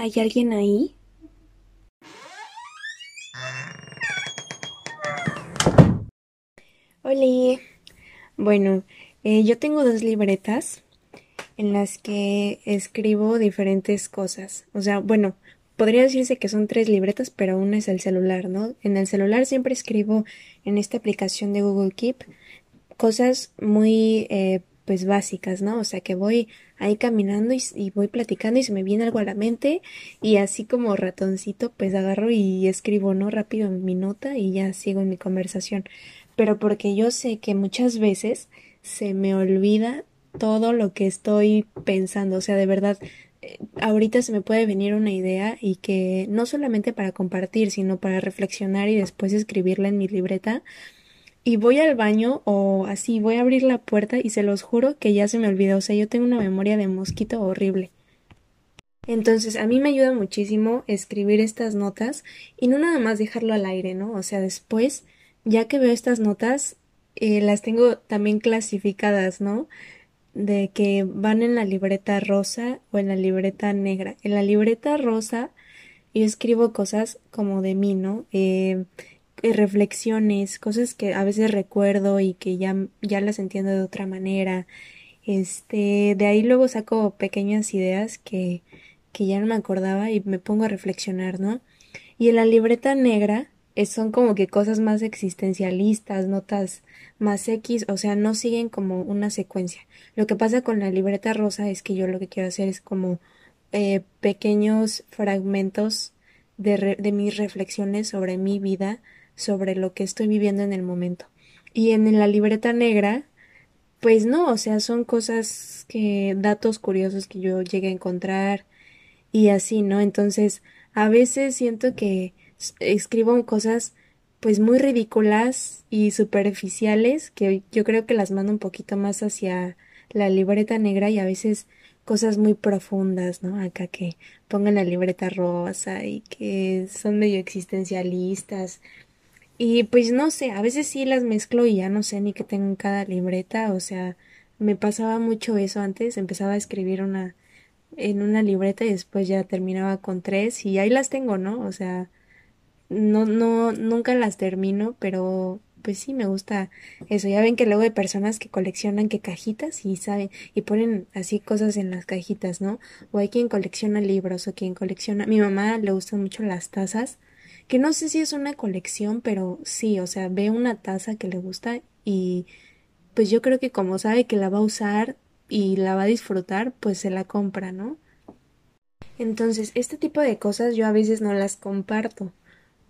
¿Hay alguien ahí? Hola. Bueno, eh, yo tengo dos libretas en las que escribo diferentes cosas. O sea, bueno, podría decirse que son tres libretas, pero una es el celular, ¿no? En el celular siempre escribo en esta aplicación de Google Keep cosas muy eh, pues básicas, ¿no? O sea que voy ahí caminando y, voy platicando y se me viene algo a la mente y así como ratoncito pues agarro y escribo, ¿no? Rápido mi nota y ya sigo en mi conversación. Pero porque yo sé que muchas veces se me olvida todo lo que estoy pensando, o sea, de verdad, eh, ahorita se me puede venir una idea y que no solamente para compartir, sino para reflexionar y después escribirla en mi libreta, y voy al baño o así voy a abrir la puerta y se los juro que ya se me olvidó, o sea, yo tengo una memoria de mosquito horrible. Entonces, a mí me ayuda muchísimo escribir estas notas y no nada más dejarlo al aire, ¿no? O sea, después, ya que veo estas notas, eh, las tengo también clasificadas, ¿no? De que van en la libreta rosa o en la libreta negra. En la libreta rosa yo escribo cosas como de mí, ¿no? Eh, reflexiones, cosas que a veces recuerdo y que ya, ya las entiendo de otra manera. Este, de ahí luego saco pequeñas ideas que, que ya no me acordaba y me pongo a reflexionar, ¿no? Y en la libreta negra eh, son como que cosas más existencialistas, notas más X, o sea, no siguen como una secuencia. Lo que pasa con la libreta rosa es que yo lo que quiero hacer es como eh, pequeños fragmentos de, de mis reflexiones sobre mi vida sobre lo que estoy viviendo en el momento. Y en la libreta negra, pues no, o sea, son cosas que, datos curiosos que yo llegué a encontrar y así, ¿no? Entonces, a veces siento que escribo cosas pues muy ridículas y superficiales que yo creo que las mando un poquito más hacia la libreta negra y a veces cosas muy profundas, ¿no? Acá que pongan la libreta rosa y que son medio existencialistas y pues no sé, a veces sí las mezclo y ya no sé ni qué tengo en cada libreta, o sea, me pasaba mucho eso antes, empezaba a escribir una en una libreta y después ya terminaba con tres y ahí las tengo, ¿no? O sea, no no nunca las termino, pero pues sí me gusta eso. Ya ven que luego hay personas que coleccionan que cajitas y saben y ponen así cosas en las cajitas, ¿no? O hay quien colecciona libros o quien colecciona, mi mamá le gustan mucho las tazas que no sé si es una colección, pero sí, o sea, ve una taza que le gusta y pues yo creo que como sabe que la va a usar y la va a disfrutar, pues se la compra, ¿no? Entonces, este tipo de cosas yo a veces no las comparto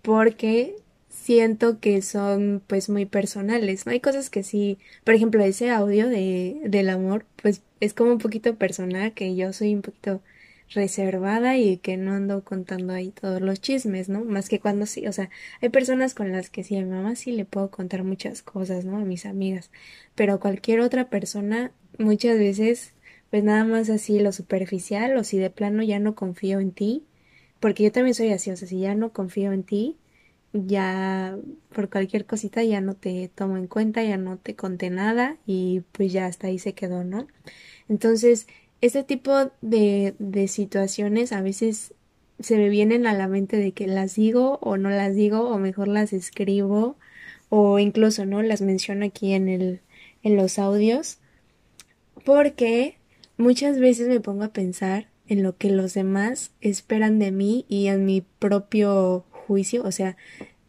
porque siento que son pues muy personales, ¿no? Hay cosas que sí, por ejemplo, ese audio de del amor, pues es como un poquito personal, que yo soy un poquito reservada y que no ando contando ahí todos los chismes, ¿no? Más que cuando sí, o sea, hay personas con las que sí, a mi mamá sí le puedo contar muchas cosas, ¿no? A mis amigas, pero cualquier otra persona muchas veces, pues nada más así lo superficial o si de plano ya no confío en ti, porque yo también soy así, o sea, si ya no confío en ti, ya por cualquier cosita ya no te tomo en cuenta, ya no te conté nada y pues ya hasta ahí se quedó, ¿no? Entonces, este tipo de, de situaciones a veces se me vienen a la mente de que las digo o no las digo o mejor las escribo o incluso no las menciono aquí en el en los audios porque muchas veces me pongo a pensar en lo que los demás esperan de mí y en mi propio juicio, o sea,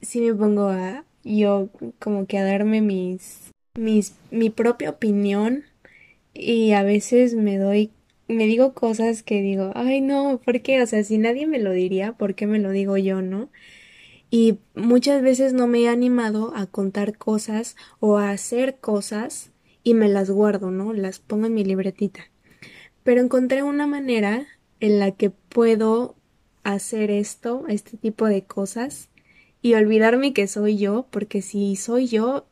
si me pongo a yo como que a darme mis mis mi propia opinión y a veces me doy me digo cosas que digo, ay no, ¿por qué? O sea, si nadie me lo diría, ¿por qué me lo digo yo, no? Y muchas veces no me he animado a contar cosas o a hacer cosas y me las guardo, ¿no? Las pongo en mi libretita. Pero encontré una manera en la que puedo hacer esto, este tipo de cosas y olvidarme que soy yo, porque si soy yo,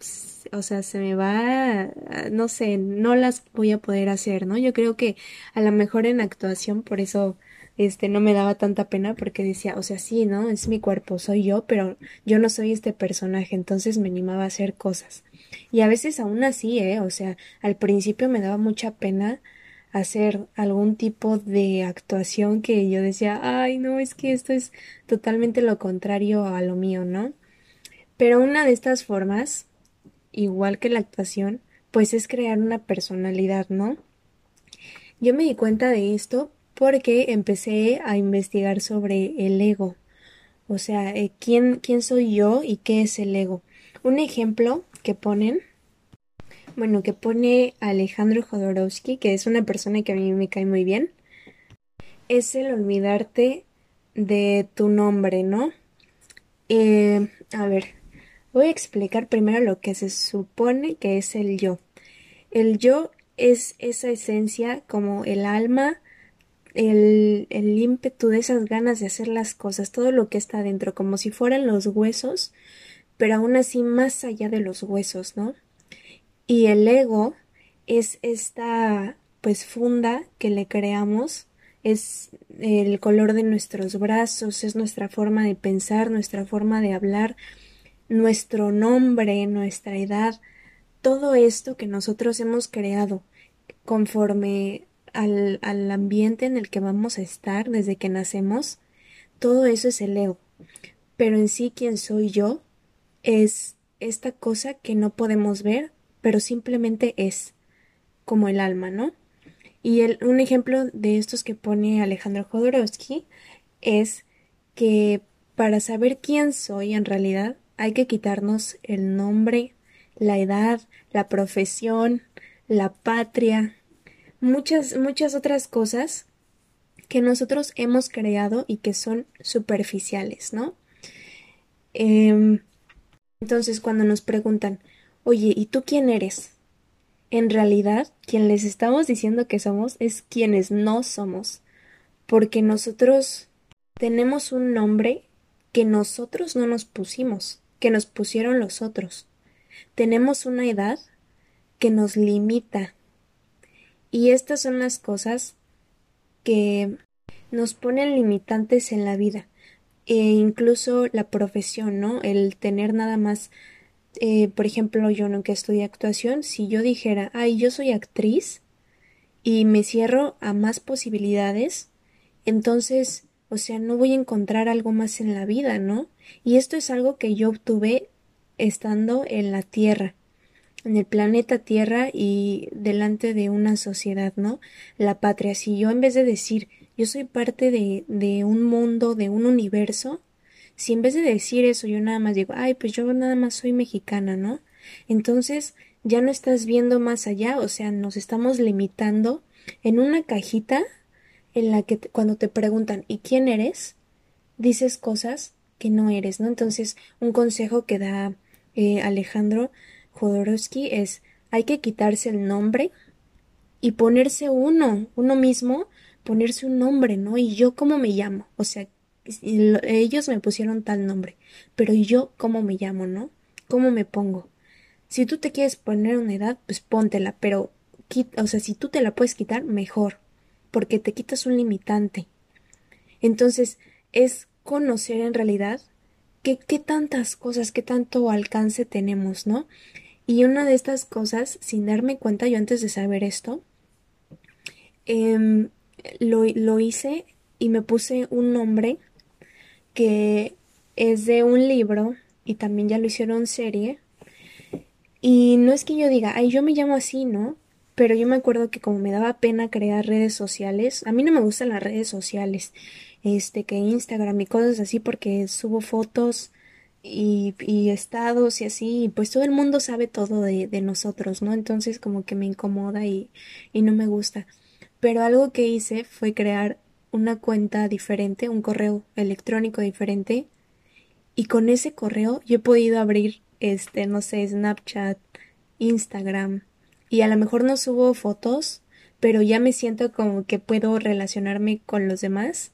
o sea, se me va, no sé, no las voy a poder hacer, ¿no? Yo creo que a lo mejor en actuación, por eso, este, no me daba tanta pena, porque decía, o sea, sí, ¿no? Es mi cuerpo, soy yo, pero yo no soy este personaje, entonces me animaba a hacer cosas. Y a veces aún así, ¿eh? O sea, al principio me daba mucha pena hacer algún tipo de actuación que yo decía, ay, no, es que esto es totalmente lo contrario a lo mío, ¿no? Pero una de estas formas, igual que la actuación, pues es crear una personalidad, ¿no? Yo me di cuenta de esto porque empecé a investigar sobre el ego. O sea, eh, ¿quién, quién soy yo y qué es el ego. Un ejemplo que ponen, bueno, que pone Alejandro Jodorowsky, que es una persona que a mí me cae muy bien, es el olvidarte de tu nombre, ¿no? Eh, a ver, voy a explicar primero lo que se supone que es el yo. El yo es esa esencia como el alma, el, el ímpetu de esas ganas de hacer las cosas, todo lo que está dentro, como si fueran los huesos, pero aún así más allá de los huesos, ¿no? Y el ego es esta pues funda que le creamos, es el color de nuestros brazos, es nuestra forma de pensar, nuestra forma de hablar, nuestro nombre, nuestra edad, todo esto que nosotros hemos creado conforme al, al ambiente en el que vamos a estar desde que nacemos, todo eso es el ego. Pero en sí, ¿quién soy yo? Es esta cosa que no podemos ver, pero simplemente es, como el alma, ¿no? Y el, un ejemplo de estos que pone Alejandro Jodorowsky es que para saber quién soy en realidad hay que quitarnos el nombre, la edad, la profesión, la patria, muchas, muchas otras cosas que nosotros hemos creado y que son superficiales, ¿no? Em, entonces, cuando nos preguntan, oye, ¿y tú quién eres? En realidad, quien les estamos diciendo que somos es quienes no somos, porque nosotros tenemos un nombre que nosotros no nos pusimos, que nos pusieron los otros. Tenemos una edad que nos limita. Y estas son las cosas que nos ponen limitantes en la vida. E incluso la profesión, ¿no? El tener nada más, eh, por ejemplo, yo que estudié actuación, si yo dijera, ay, yo soy actriz y me cierro a más posibilidades, entonces, o sea, no voy a encontrar algo más en la vida, ¿no? Y esto es algo que yo obtuve estando en la Tierra en el planeta Tierra y delante de una sociedad, ¿no? La patria. Si yo en vez de decir yo soy parte de, de un mundo, de un universo, si en vez de decir eso yo nada más digo, ay, pues yo nada más soy mexicana, ¿no? Entonces ya no estás viendo más allá, o sea, nos estamos limitando en una cajita en la que cuando te preguntan ¿y quién eres? dices cosas que no eres, ¿no? Entonces, un consejo que da eh, Alejandro Jodorowsky es hay que quitarse el nombre y ponerse uno, uno mismo, ponerse un nombre, ¿no? Y yo cómo me llamo, o sea, ellos me pusieron tal nombre, pero yo cómo me llamo, ¿no? ¿Cómo me pongo? Si tú te quieres poner una edad, pues póntela, pero o sea, si tú te la puedes quitar, mejor, porque te quitas un limitante. Entonces, es conocer en realidad qué, qué tantas cosas, qué tanto alcance tenemos, ¿no? Y una de estas cosas, sin darme cuenta yo antes de saber esto, em, lo, lo hice y me puse un nombre que es de un libro y también ya lo hicieron serie. Y no es que yo diga, ay, yo me llamo así, ¿no? Pero yo me acuerdo que como me daba pena crear redes sociales, a mí no me gustan las redes sociales, este, que Instagram y cosas así porque subo fotos y, y, estados y así, y pues todo el mundo sabe todo de, de, nosotros, ¿no? Entonces como que me incomoda y, y no me gusta. Pero algo que hice fue crear una cuenta diferente, un correo electrónico diferente, y con ese correo yo he podido abrir, este, no sé, Snapchat, Instagram, y a lo mejor no subo fotos, pero ya me siento como que puedo relacionarme con los demás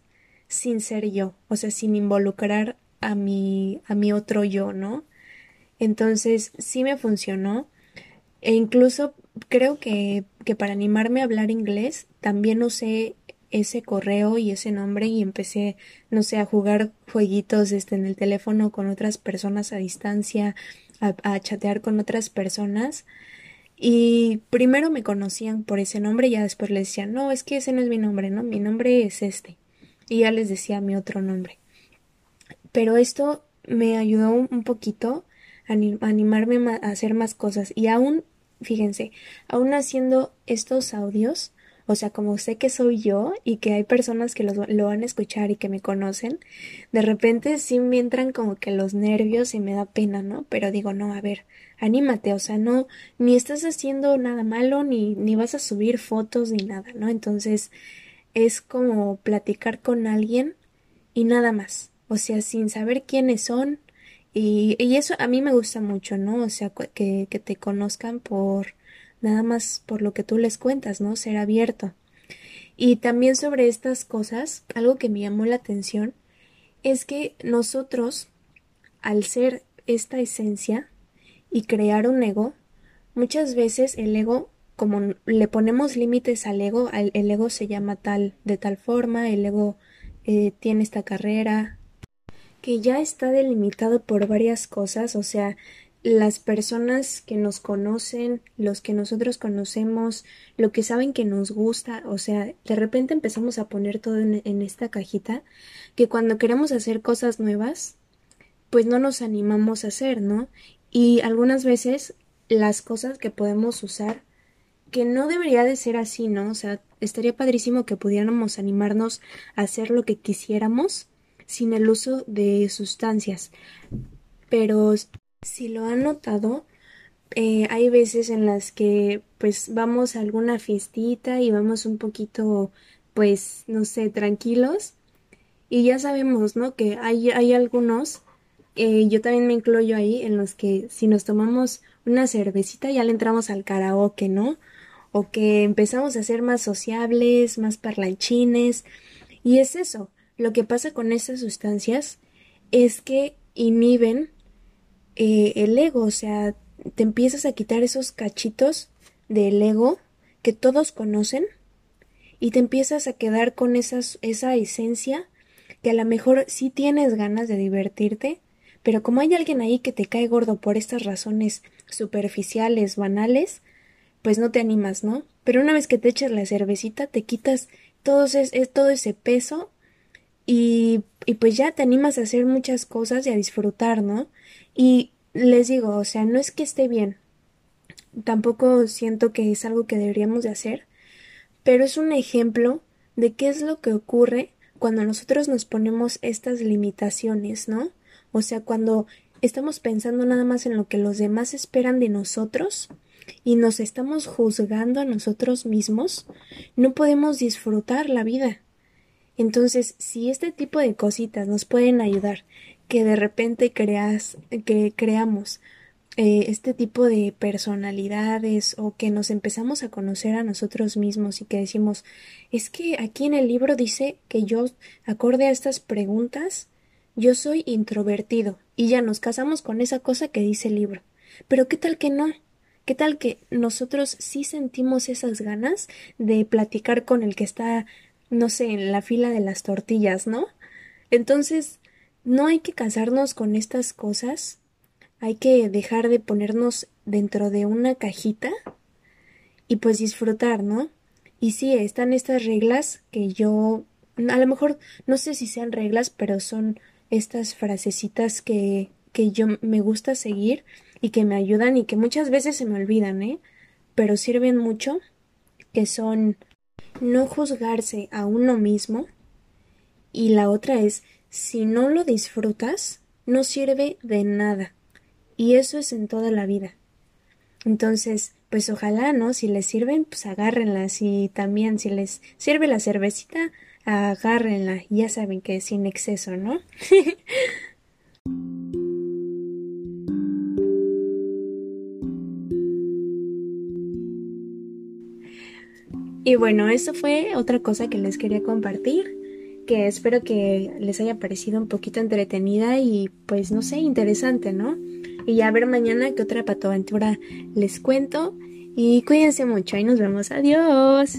sin ser yo, o sea, sin involucrar a mi, a mi otro yo, ¿no? Entonces sí me funcionó. E incluso creo que, que para animarme a hablar inglés también usé ese correo y ese nombre y empecé, no sé, a jugar jueguitos este, en el teléfono con otras personas a distancia, a, chatear con otras personas. Y primero me conocían por ese nombre ya después les decían, no, es que ese no es mi nombre, ¿no? Mi nombre es este. Y ya les decía mi otro nombre. Pero esto me ayudó un poquito a animarme a hacer más cosas. Y aún, fíjense, aún haciendo estos audios, o sea, como sé que soy yo y que hay personas que lo, lo, van a escuchar y que me conocen, de repente sí me entran como que los nervios y me da pena, ¿no? Pero digo, no, a ver, anímate, o sea, no, ni estás haciendo nada malo, ni, ni vas a subir fotos ni nada, ¿no? Entonces, es como platicar con alguien y nada más. O sea, sin saber quiénes son. Y, y eso a mí me gusta mucho, ¿no? O sea, que, que te conozcan por nada más por lo que tú les cuentas, ¿no? Ser abierto. Y también sobre estas cosas, algo que me llamó la atención es que nosotros, al ser esta esencia y crear un ego, muchas veces el ego, como le ponemos límites al ego, el ego se llama tal, de tal forma, el ego eh, tiene esta carrera, que ya está delimitado por varias cosas, o sea, las personas que nos conocen, los que nosotros conocemos, lo que saben que nos gusta, o sea, de repente empezamos a poner todo en, esta cajita, que cuando queremos hacer cosas nuevas, pues no nos animamos a hacer, ¿no? Y algunas veces las cosas que podemos usar, que no debería de ser así, ¿no? O sea, estaría padrísimo que pudiéramos animarnos a hacer lo que quisiéramos sin el uso de sustancias. Pero si lo han notado, eh, hay veces en las que pues vamos a alguna fiestita y vamos un poquito pues no sé tranquilos. Y ya sabemos no que hay, hay algunos eh, yo también me incluyo ahí en los que si nos tomamos una cervecita ya le entramos al karaoke no o que empezamos a ser más sociables más parlanchines. Y es eso. Lo que pasa con estas sustancias es que inhiben eh, el ego, o sea, te empiezas a quitar esos cachitos del ego que todos conocen y te empiezas a quedar con esas, esa esencia que a lo mejor sí tienes ganas de divertirte, pero como hay alguien ahí que te cae gordo por estas razones superficiales, banales, pues no te animas, ¿no? Pero una vez que te echas la cervecita, te quitas todo, ese, todo ese peso y, y pues ya te animas a hacer muchas cosas y a disfrutar, ¿no? Y les digo, o sea, no es que esté bien, tampoco siento que es algo que deberíamos de hacer, pero es un ejemplo de qué es lo que ocurre cuando nosotros nos ponemos estas limitaciones, ¿no? O sea, cuando estamos pensando nada más en lo que los demás esperan de nosotros y nos estamos juzgando a nosotros mismos, no podemos disfrutar la vida. Entonces, si este tipo de cositas nos pueden ayudar que de repente creas, que creamos eh, este tipo de personalidades o que nos empezamos a conocer a nosotros mismos y que decimos es que aquí en el libro dice que yo acorde a estas preguntas yo soy introvertido y ya nos casamos con esa cosa que dice el libro. Pero qué tal que no qué tal que nosotros sí sentimos esas ganas de platicar con el que está no sé en la fila de las tortillas no entonces no hay que casarnos con estas cosas, hay que dejar de ponernos dentro de una cajita y pues disfrutar, ¿no? Y sí, están estas reglas que yo, a lo mejor no sé si sean reglas, pero son estas frasecitas que, que yo me gusta seguir y que me ayudan y que muchas veces se me olvidan, ¿eh? Pero sirven mucho, que son no juzgarse a uno mismo y la otra es si no lo disfrutas, no sirve de nada. Y eso es en toda la vida. Entonces, pues ojalá, ¿no? Si les sirven, pues agárrenlas. Y también si les sirve la cervecita, agárrenla. Ya saben que es sin exceso, ¿no? y bueno, eso fue otra cosa que les quería compartir que espero que les haya parecido un poquito entretenida y pues no sé, interesante, ¿no? Y ya ver mañana qué otra patoaventura les cuento y cuídense mucho y nos vemos. Adiós.